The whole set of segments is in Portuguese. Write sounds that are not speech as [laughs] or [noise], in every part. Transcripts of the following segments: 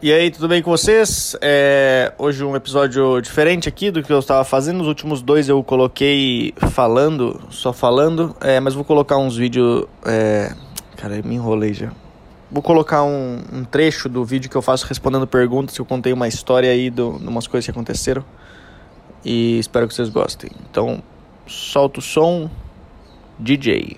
E aí, tudo bem com vocês? É, hoje um episódio diferente aqui do que eu estava fazendo. Os últimos dois eu coloquei falando, só falando, é, mas vou colocar uns vídeos. É... Cara, eu me enrolei já. Vou colocar um, um, trecho do vídeo que eu faço respondendo perguntas, que eu contei uma história aí de umas coisas que aconteceram. E espero que vocês gostem. Então, solta o som, DJ.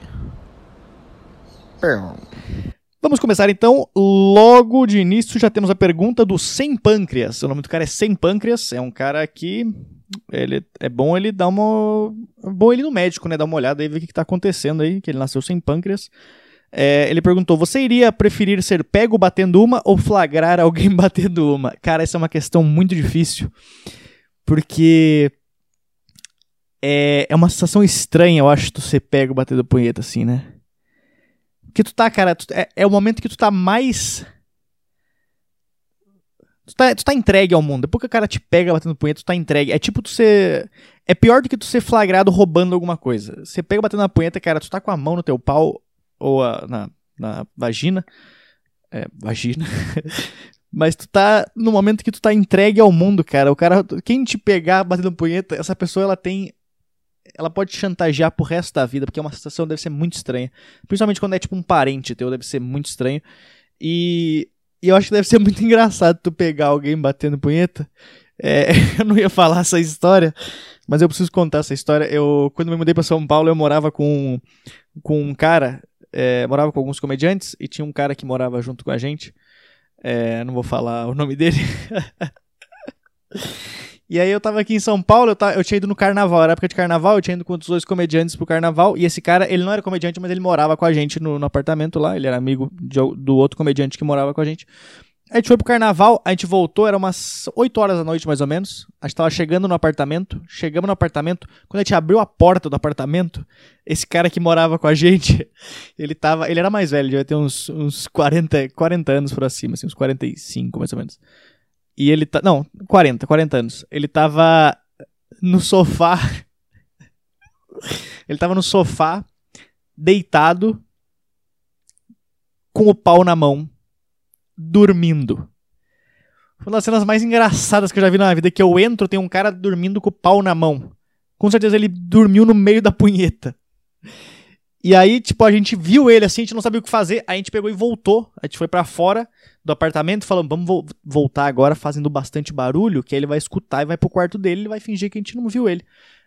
Vamos começar então. Logo de início já temos a pergunta do Sem Pâncreas. O nome do cara é Sem Pâncreas. É um cara que ele é bom ele dar uma é bom ele no médico, né, dar uma olhada e ver o que está acontecendo aí, que ele nasceu sem pâncreas. É, ele perguntou: Você iria preferir ser pego batendo uma ou flagrar alguém [laughs] batendo uma? Cara, essa é uma questão muito difícil. Porque é, é uma sensação estranha, eu acho, tu ser pego batendo punheta assim, né? Que tu tá, cara, tu, é, é, o momento que tu tá mais. Tu tá, tu tá entregue ao mundo. Depois que o cara te pega batendo punheta, tu tá entregue. É tipo tu ser. É pior do que tu ser flagrado roubando alguma coisa. Você pega batendo na punheta, cara, tu tá com a mão no teu pau ou a, na, na vagina. É, vagina. [laughs] Mas tu tá no momento que tu tá entregue ao mundo, cara. O cara, quem te pegar batendo punheta, essa pessoa ela tem ela pode te chantagear pro resto da vida, porque é uma situação deve ser muito estranha. Principalmente quando é tipo um parente teu, deve ser muito estranho. E, e eu acho que deve ser muito [laughs] engraçado tu pegar alguém batendo punheta. É, [laughs] eu não ia falar essa história, mas eu preciso contar essa história. Eu, quando me mudei para São Paulo, eu morava com, com um cara, é, morava com alguns comediantes, e tinha um cara que morava junto com a gente. É, não vou falar o nome dele. [laughs] E aí eu tava aqui em São Paulo, eu, tava, eu tinha ido no carnaval, era época de carnaval, eu tinha ido com os dois comediantes pro carnaval, e esse cara, ele não era comediante, mas ele morava com a gente no, no apartamento lá, ele era amigo de, do outro comediante que morava com a gente. A gente foi pro carnaval, a gente voltou, era umas 8 horas da noite mais ou menos. A gente tava chegando no apartamento, chegamos no apartamento. Quando a gente abriu a porta do apartamento, esse cara que morava com a gente, [laughs] ele tava. Ele era mais velho, devia ter uns, uns 40, 40 anos por acima, assim, uns 45 mais ou menos. E ele tá. Não, 40, 40 anos. Ele tava no sofá. [laughs] ele tava no sofá, deitado, com o pau na mão, dormindo. Foi uma das cenas mais engraçadas que eu já vi na vida, que eu entro, tem um cara dormindo com o pau na mão. Com certeza ele dormiu no meio da punheta. E aí, tipo, a gente viu ele assim, a gente não sabia o que fazer, aí a gente pegou e voltou. A gente foi para fora do apartamento, falando, vamos vo voltar agora fazendo bastante barulho, que aí ele vai escutar e vai pro quarto dele, ele vai fingir que a gente não viu ele.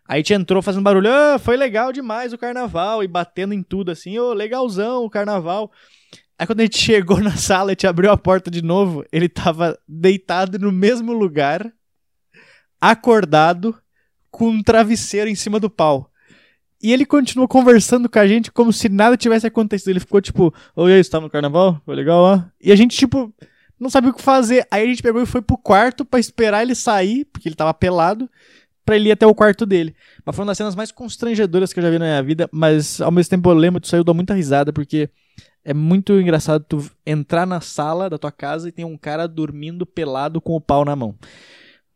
Aí a gente entrou fazendo barulho, ah, foi legal demais o carnaval, e batendo em tudo assim, ô, oh, legalzão o carnaval. Aí quando a gente chegou na sala, a gente abriu a porta de novo, ele tava deitado no mesmo lugar, acordado, com um travesseiro em cima do pau. E ele continuou conversando com a gente como se nada tivesse acontecido. Ele ficou tipo, oi, aí, você tava no carnaval? Foi legal lá? E a gente, tipo, não sabia o que fazer. Aí a gente pegou e foi pro quarto para esperar ele sair, porque ele tava pelado, pra ele ir até o quarto dele. Mas foi uma das cenas mais constrangedoras que eu já vi na minha vida, mas ao mesmo tempo eu lembro disso aí, eu dou muita risada, porque é muito engraçado tu entrar na sala da tua casa e tem um cara dormindo pelado com o pau na mão.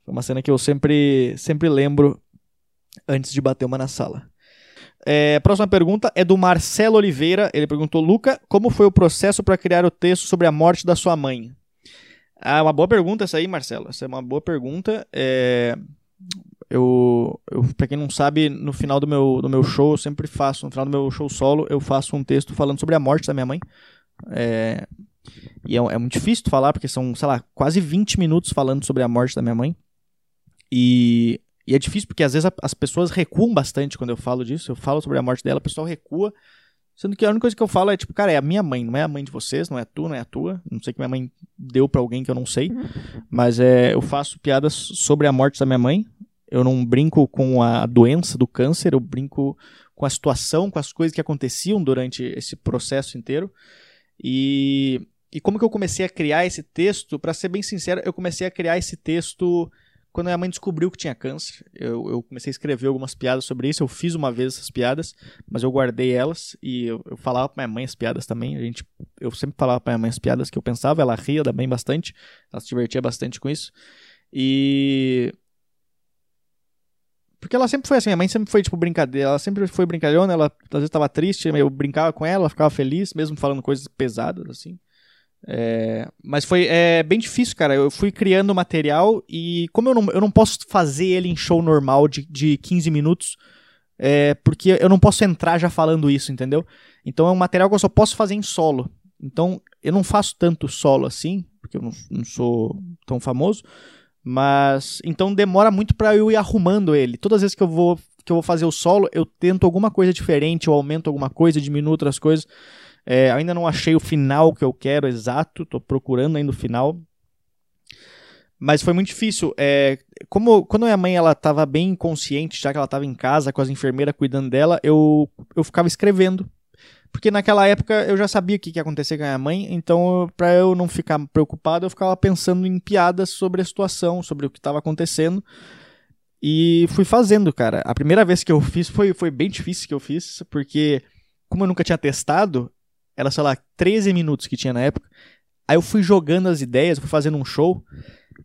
Foi uma cena que eu sempre, sempre lembro antes de bater uma na sala. É, próxima pergunta é do Marcelo Oliveira. Ele perguntou: Luca, como foi o processo para criar o texto sobre a morte da sua mãe? Ah, uma boa pergunta essa aí, Marcelo. Essa é uma boa pergunta. É, eu, eu para quem não sabe, no final do meu, do meu show, eu sempre faço, no final do meu show solo, eu faço um texto falando sobre a morte da minha mãe. É, e é, é muito difícil falar, porque são, sei lá, quase 20 minutos falando sobre a morte da minha mãe. E e é difícil porque às vezes as pessoas recuam bastante quando eu falo disso. Eu falo sobre a morte dela, o pessoal recua. Sendo que a única coisa que eu falo é tipo, cara, é a minha mãe, não é a mãe de vocês, não é a tua, não é a tua. Não sei que minha mãe deu para alguém que eu não sei. Mas é, eu faço piadas sobre a morte da minha mãe. Eu não brinco com a doença do câncer, eu brinco com a situação, com as coisas que aconteciam durante esse processo inteiro. E, e como que eu comecei a criar esse texto? Para ser bem sincero, eu comecei a criar esse texto quando minha mãe descobriu que tinha câncer, eu, eu, comecei a escrever algumas piadas sobre isso. Eu fiz uma vez essas piadas, mas eu guardei elas e eu, eu falava pra minha mãe as piadas também. A gente, eu sempre falava pra minha mãe as piadas que eu pensava, ela ria também bastante, ela se divertia bastante com isso. E. Porque ela sempre foi assim, minha mãe sempre foi tipo brincadeira, ela sempre foi brincalhona, ela às vezes estava triste, eu brincava com ela, ela ficava feliz, mesmo falando coisas pesadas assim. É, mas foi é, bem difícil, cara. Eu fui criando material e como eu não, eu não posso fazer ele em show normal de, de 15 minutos, é, porque eu não posso entrar já falando isso, entendeu? Então é um material que eu só posso fazer em solo. Então eu não faço tanto solo assim, porque eu não, não sou tão famoso. Mas então demora muito para eu ir arrumando ele. Todas as vezes que eu vou que eu vou fazer o solo, eu tento alguma coisa diferente, eu aumento alguma coisa, diminuo outras coisas. É, ainda não achei o final que eu quero exato, tô procurando ainda o final. Mas foi muito difícil. É, como quando minha mãe ela estava bem consciente, já que ela estava em casa com as enfermeiras cuidando dela, eu, eu ficava escrevendo. Porque naquela época eu já sabia o que ia acontecer com a minha mãe, então para eu não ficar preocupado, eu ficava pensando em piadas sobre a situação, sobre o que estava acontecendo. E fui fazendo, cara. A primeira vez que eu fiz foi, foi bem difícil que eu fiz, porque como eu nunca tinha testado, era, sei lá, 13 minutos que tinha na época. Aí eu fui jogando as ideias, fui fazendo um show.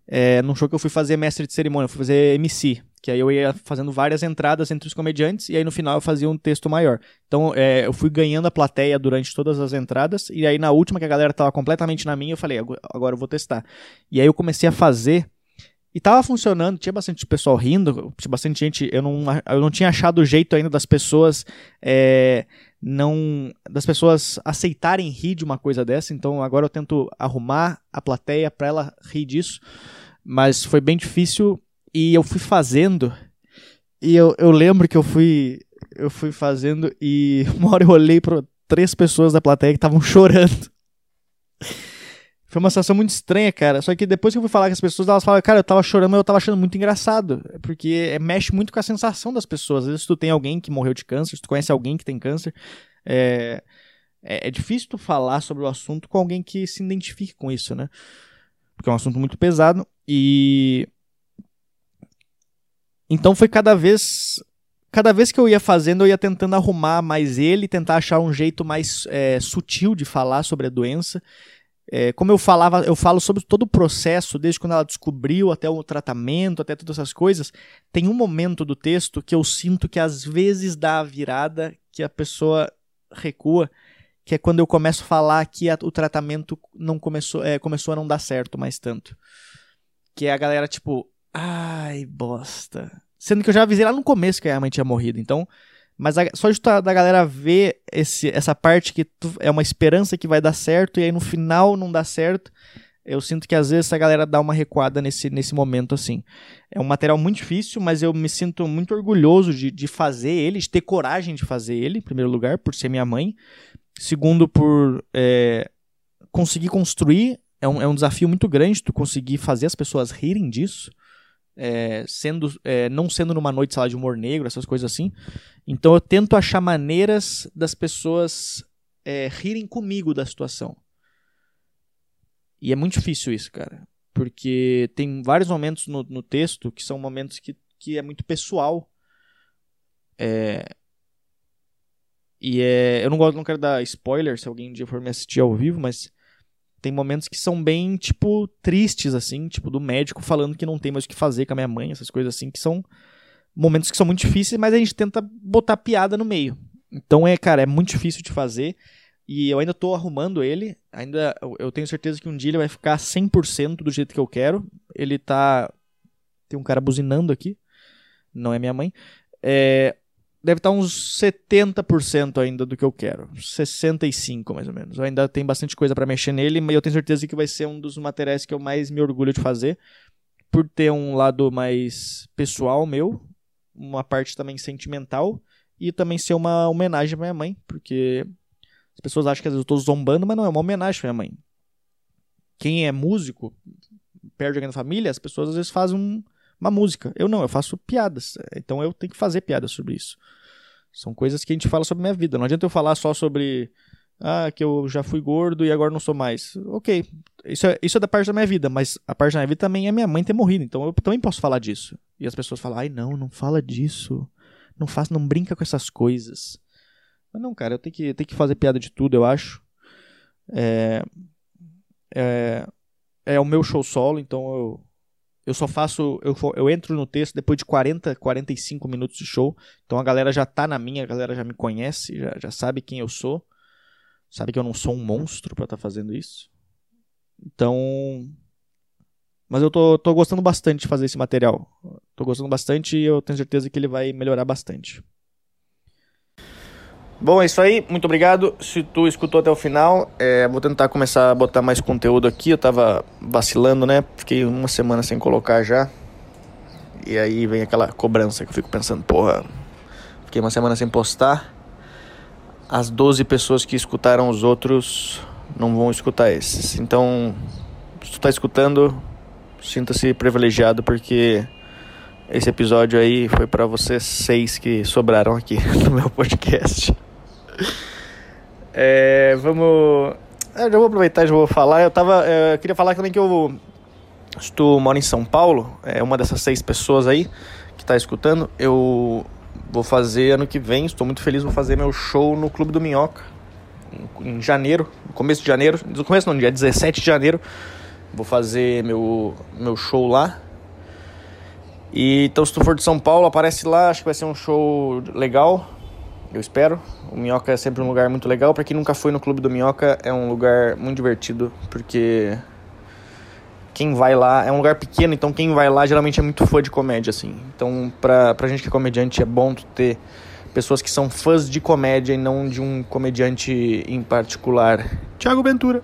É, num show que eu fui fazer mestre de cerimônia, fui fazer MC. Que aí eu ia fazendo várias entradas entre os comediantes e aí no final eu fazia um texto maior. Então é, eu fui ganhando a plateia durante todas as entradas e aí na última que a galera tava completamente na minha, eu falei, agora eu vou testar. E aí eu comecei a fazer e tava funcionando, tinha bastante pessoal rindo, tinha bastante gente. Eu não, eu não tinha achado o jeito ainda das pessoas é, não. das pessoas aceitarem rir de uma coisa dessa. Então agora eu tento arrumar a plateia para ela rir disso. Mas foi bem difícil e eu fui fazendo. E eu, eu lembro que eu fui. Eu fui fazendo e [laughs] uma hora eu olhei para três pessoas da plateia que estavam chorando. Foi uma situação muito estranha, cara. Só que depois que eu fui falar com as pessoas, elas falam, cara, eu tava chorando, mas eu tava achando muito engraçado. Porque é, mexe muito com a sensação das pessoas. Às vezes tu tem alguém que morreu de câncer, se tu conhece alguém que tem câncer, é, é, é difícil tu falar sobre o assunto com alguém que se identifique com isso, né? Porque é um assunto muito pesado. E. Então foi cada vez. Cada vez que eu ia fazendo, eu ia tentando arrumar mais ele, tentar achar um jeito mais é, sutil de falar sobre a doença. É, como eu falava, eu falo sobre todo o processo, desde quando ela descobriu até o tratamento, até todas essas coisas. Tem um momento do texto que eu sinto que às vezes dá a virada, que a pessoa recua, que é quando eu começo a falar que a, o tratamento não começou, é, começou a não dar certo mais tanto. Que é a galera tipo, ai, bosta. Sendo que eu já avisei lá no começo que a mãe tinha morrido, então mas a, só de da galera ver esse, essa parte que tu, é uma esperança que vai dar certo e aí no final não dá certo, eu sinto que às vezes a galera dá uma recuada nesse, nesse momento assim. É um material muito difícil, mas eu me sinto muito orgulhoso de, de fazer ele, de ter coragem de fazer ele, em primeiro lugar, por ser minha mãe. Segundo, por é, conseguir construir. É um, é um desafio muito grande tu conseguir fazer as pessoas rirem disso é, sendo é, não sendo numa noite sala de humor negro, essas coisas assim. Então eu tento achar maneiras das pessoas é, rirem comigo da situação. E é muito difícil isso, cara. Porque tem vários momentos no, no texto que são momentos que, que é muito pessoal. É... E é... eu não gosto, não quero dar spoiler se alguém um dia for me assistir ao vivo, mas tem momentos que são bem, tipo, tristes, assim, tipo, do médico falando que não tem mais o que fazer com a minha mãe, essas coisas assim, que são momentos que são muito difíceis, mas a gente tenta botar piada no meio. Então é, cara, é muito difícil de fazer. E eu ainda tô arrumando ele. Ainda eu tenho certeza que um dia ele vai ficar 100% do jeito que eu quero. Ele tá tem um cara buzinando aqui. Não é minha mãe. É, deve estar uns 70% ainda do que eu quero. 65 mais ou menos. Eu ainda tem bastante coisa para mexer nele, mas eu tenho certeza que vai ser um dos materiais que eu mais me orgulho de fazer, por ter um lado mais pessoal meu, uma parte também sentimental e também ser uma homenagem pra minha mãe, porque as pessoas acham que às vezes eu tô zombando, mas não, é uma homenagem pra minha mãe. Quem é músico, perde alguém na família, as pessoas às vezes fazem um, uma música. Eu não, eu faço piadas. Então eu tenho que fazer piadas sobre isso. São coisas que a gente fala sobre minha vida. Não adianta eu falar só sobre ah, que eu já fui gordo e agora não sou mais. Ok, isso é, isso é da parte da minha vida, mas a parte da minha vida também é minha mãe ter morrido, então eu também posso falar disso. E as pessoas falam, ai não, não fala disso, não faz, não brinca com essas coisas. Mas não, cara, eu tenho que, eu tenho que fazer piada de tudo, eu acho. É, é, é o meu show solo, então eu, eu só faço. Eu, eu entro no texto depois de 40, 45 minutos de show. Então a galera já tá na minha, a galera já me conhece, já, já sabe quem eu sou. Sabe que eu não sou um monstro para estar tá fazendo isso. Então. Mas eu tô, tô gostando bastante de fazer esse material. Tô gostando bastante e eu tenho certeza que ele vai melhorar bastante. Bom, é isso aí. Muito obrigado. Se tu escutou até o final, é, vou tentar começar a botar mais conteúdo aqui. Eu tava vacilando, né? Fiquei uma semana sem colocar já. E aí vem aquela cobrança que eu fico pensando, porra, fiquei uma semana sem postar. As 12 pessoas que escutaram os outros não vão escutar esses. Então, se tu tá escutando, sinta-se privilegiado porque esse episódio aí foi para vocês seis que sobraram aqui [laughs] no meu podcast. É, vamos. Eu já vou aproveitar e já vou falar. Eu tava. Eu queria falar também que eu. Se tu mora em São Paulo, é uma dessas seis pessoas aí que tá escutando, eu vou fazer ano que vem, estou muito feliz, vou fazer meu show no Clube do Minhoca em, em janeiro, no começo de janeiro, no começo não, dia 17 de janeiro, vou fazer meu, meu show lá. E então se tu for de São Paulo, aparece lá, acho que vai ser um show legal. Eu espero. O Minhoca é sempre um lugar muito legal. Para quem nunca foi no Clube do Minhoca, é um lugar muito divertido, porque quem vai lá é um lugar pequeno, então quem vai lá geralmente é muito fã de comédia, assim. Então, pra, pra gente que é comediante, é bom ter pessoas que são fãs de comédia e não de um comediante em particular. Tiago Ventura.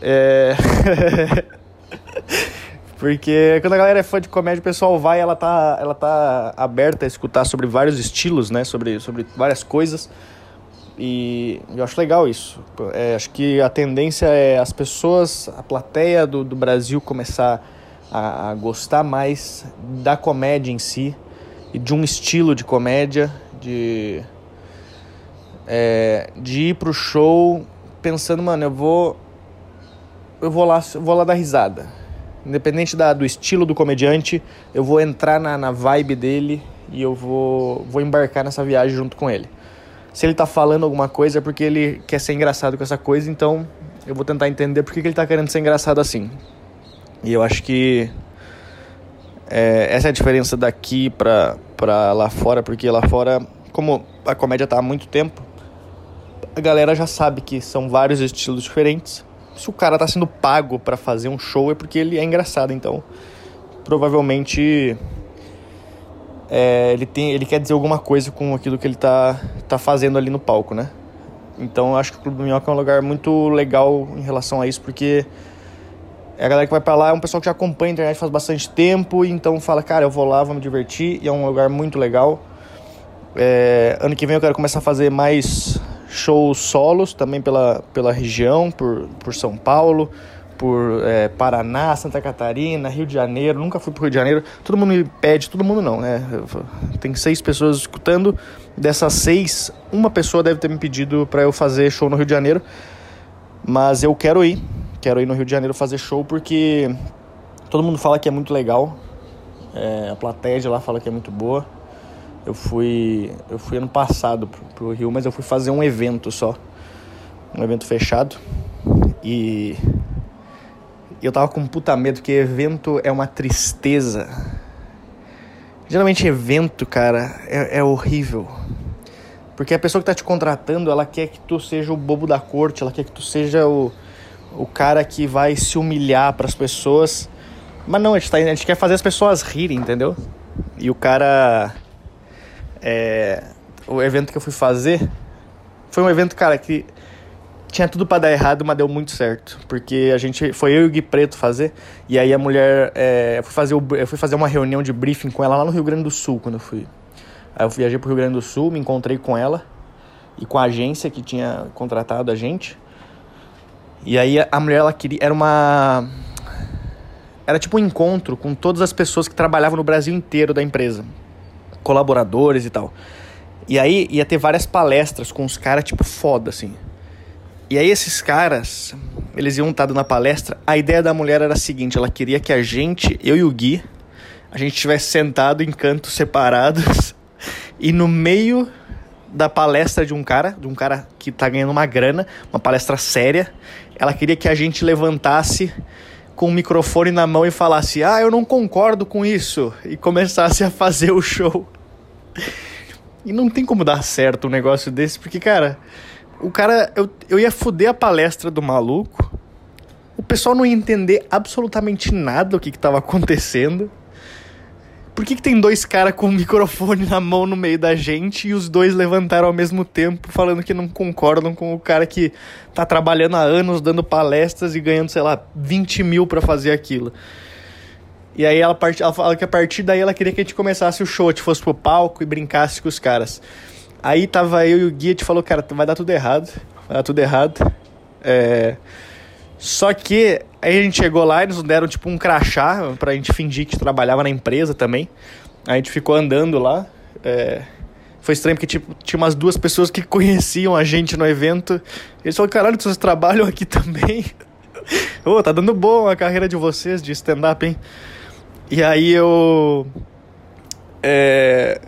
É. [laughs] Porque quando a galera é fã de comédia, o pessoal vai, ela tá, ela tá aberta a escutar sobre vários estilos, né? Sobre, sobre várias coisas. E eu acho legal isso. É, acho que a tendência é as pessoas, a plateia do, do Brasil começar a, a gostar mais da comédia em si e de um estilo de comédia, de, é, de ir pro show pensando, mano, eu vou eu vou lá, eu vou lá dar risada Independente da, do estilo do comediante, eu vou entrar na, na vibe dele e eu vou, vou embarcar nessa viagem junto com ele. Se ele tá falando alguma coisa é porque ele quer ser engraçado com essa coisa, então eu vou tentar entender por que, que ele tá querendo ser engraçado assim. E eu acho que é, essa é a diferença daqui pra, pra lá fora, porque lá fora, como a comédia tá há muito tempo, a galera já sabe que são vários estilos diferentes se o cara tá sendo pago para fazer um show é porque ele é engraçado, então provavelmente é, ele tem ele quer dizer alguma coisa com aquilo que ele tá, tá fazendo ali no palco, né? Então eu acho que o Clube do Minhoca é um lugar muito legal em relação a isso, porque é a galera que vai para lá é um pessoal que já acompanha a internet faz bastante tempo, então fala, cara, eu vou lá, vou me divertir, e é um lugar muito legal. É, ano que vem eu quero começar a fazer mais shows solos também pela, pela região, por, por São Paulo, por é, Paraná, Santa Catarina, Rio de Janeiro. Nunca fui pro Rio de Janeiro. Todo mundo me pede, todo mundo não, né? Tem seis pessoas escutando. Dessas seis, uma pessoa deve ter me pedido para eu fazer show no Rio de Janeiro. Mas eu quero ir. Quero ir no Rio de Janeiro fazer show porque todo mundo fala que é muito legal. É, a plateia de lá fala que é muito boa. Eu fui, eu fui ano passado pro, pro Rio, mas eu fui fazer um evento só. Um evento fechado. E eu tava com puta medo, porque evento é uma tristeza. Geralmente evento, cara, é, é, horrível. Porque a pessoa que tá te contratando, ela quer que tu seja o bobo da corte, ela quer que tu seja o, o cara que vai se humilhar para as pessoas. Mas não, a gente, tá, a gente quer fazer as pessoas rirem, entendeu? E o cara é, o evento que eu fui fazer foi um evento, cara, que tinha tudo para dar errado, mas deu muito certo. Porque a gente. Foi eu e o Gui Preto fazer. E aí a mulher. É, eu, fui fazer o, eu fui fazer uma reunião de briefing com ela lá no Rio Grande do Sul quando eu fui. Aí eu viajei pro Rio Grande do Sul, me encontrei com ela e com a agência que tinha contratado a gente. E aí a mulher ela queria. Era uma. Era tipo um encontro com todas as pessoas que trabalhavam no Brasil inteiro da empresa colaboradores e tal. E aí ia ter várias palestras com os caras, tipo, foda, assim. E aí esses caras, eles iam estar na palestra. A ideia da mulher era a seguinte: ela queria que a gente, eu e o Gui, a gente estivesse sentado em cantos separados [laughs] e no meio da palestra de um cara, de um cara que tá ganhando uma grana, uma palestra séria, ela queria que a gente levantasse com o microfone na mão e falasse: "Ah, eu não concordo com isso" e começasse a fazer o show. E não tem como dar certo um negócio desse, porque, cara, o cara. Eu, eu ia foder a palestra do maluco. O pessoal não ia entender absolutamente nada do que estava acontecendo. Por que, que tem dois caras com o [laughs] microfone na mão no meio da gente e os dois levantaram ao mesmo tempo, falando que não concordam com o cara que tá trabalhando há anos, dando palestras e ganhando, sei lá, 20 mil pra fazer aquilo? E aí ela, part... ela fala que a partir daí ela queria que a gente começasse o show, gente fosse pro palco e brincasse com os caras. Aí tava eu e o guia, gente falou, cara, vai dar tudo errado, vai dar tudo errado. É... Só que aí a gente chegou lá e nos deram tipo um crachá pra gente fingir que trabalhava na empresa também. A gente ficou andando lá. É... Foi estranho porque tipo, tinha umas duas pessoas que conheciam a gente no evento. Eles falaram, caralho, vocês trabalham aqui também? [laughs] Ô, oh, tá dando bom a carreira de vocês de stand-up, hein? E aí eu. É...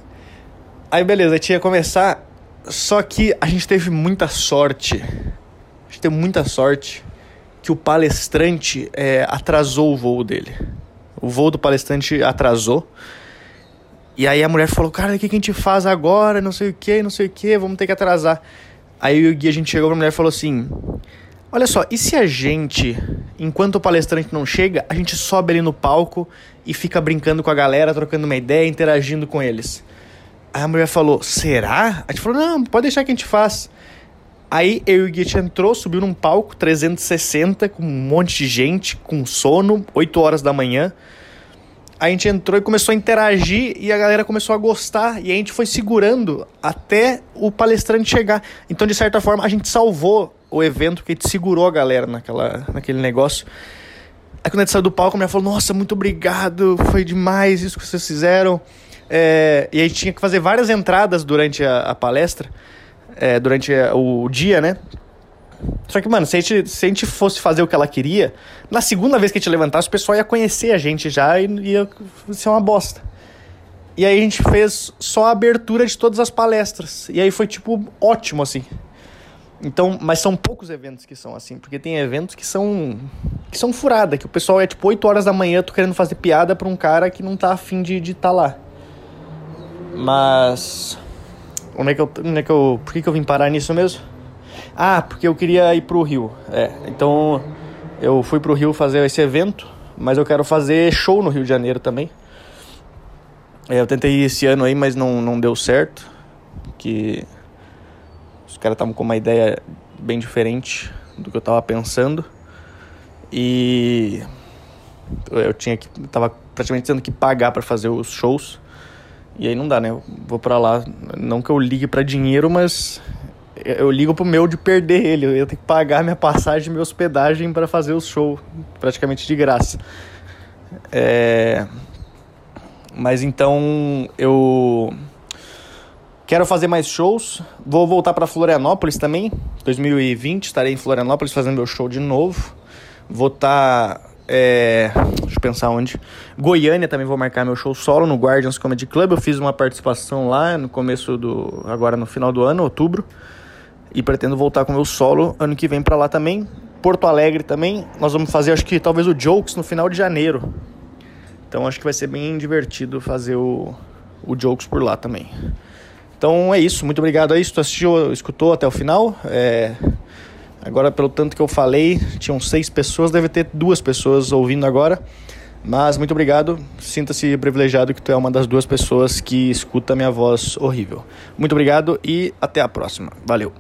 Aí beleza, tinha que começar. Só que a gente teve muita sorte. A gente teve muita sorte que o palestrante é, atrasou o voo dele. O voo do palestrante atrasou. E aí a mulher falou, cara, o que, a gente faz agora? Não sei o que, não sei o que, vamos ter que atrasar. Aí o guia, a gente chegou pra mulher e falou assim: Olha só, e se a gente, enquanto o palestrante não chega, a gente sobe ali no palco e fica brincando com a galera, trocando uma ideia, interagindo com eles? Aí a mulher falou: Será? A gente falou: Não, pode deixar que a gente faz. Aí eu e o Git entrou, subiu num palco 360 com um monte de gente, com sono, 8 horas da manhã. A gente entrou e começou a interagir e a galera começou a gostar e a gente foi segurando até o palestrante chegar. Então, de certa forma, a gente salvou o evento porque a gente segurou a galera naquela, naquele negócio. Aí quando a gente saiu do palco, a mulher falou, nossa, muito obrigado, foi demais isso que vocês fizeram. É, e a gente tinha que fazer várias entradas durante a, a palestra é, durante o dia, né? Só que, mano, se a, gente, se a gente fosse fazer o que ela queria, na segunda vez que a gente levantasse, o pessoal ia conhecer a gente já e ia ser uma bosta. E aí a gente fez só a abertura de todas as palestras. E aí foi, tipo, ótimo, assim. Então, mas são poucos eventos que são assim, porque tem eventos que são que são furada, que o pessoal é tipo 8 horas da manhã, tô querendo fazer piada pra um cara que não tá afim de estar tá lá. Mas Onde é que eu. Onde é que eu por que, que eu vim parar nisso mesmo? Ah, porque eu queria ir pro Rio. É, então eu fui pro Rio fazer esse evento, mas eu quero fazer show no Rio de Janeiro também. É, eu tentei esse ano aí, mas não, não deu certo. Que os caras estavam com uma ideia bem diferente do que eu tava pensando. E eu tinha que. tava praticamente tendo que pagar para fazer os shows. E aí não dá, né? Eu vou para lá, não que eu ligue para dinheiro, mas eu ligo pro meu de perder ele. Eu tenho que pagar minha passagem minha hospedagem para fazer o show, praticamente de graça. É... Mas então eu quero fazer mais shows. Vou voltar para Florianópolis também. 2020 estarei em Florianópolis fazendo meu show de novo. Vou estar tá é, pensar onde. Goiânia também vou marcar meu show solo no Guardians Comedy Club. Eu fiz uma participação lá no começo do. agora no final do ano, outubro. E pretendo voltar com meu solo ano que vem para lá também. Porto Alegre também. Nós vamos fazer, acho que talvez o Jokes no final de janeiro. Então acho que vai ser bem divertido fazer o, o Jokes por lá também. Então é isso. Muito obrigado aí. Se tu assistiu, escutou até o final. É. Agora, pelo tanto que eu falei, tinham seis pessoas, deve ter duas pessoas ouvindo agora. Mas muito obrigado, sinta-se privilegiado que tu é uma das duas pessoas que escuta minha voz horrível. Muito obrigado e até a próxima. Valeu!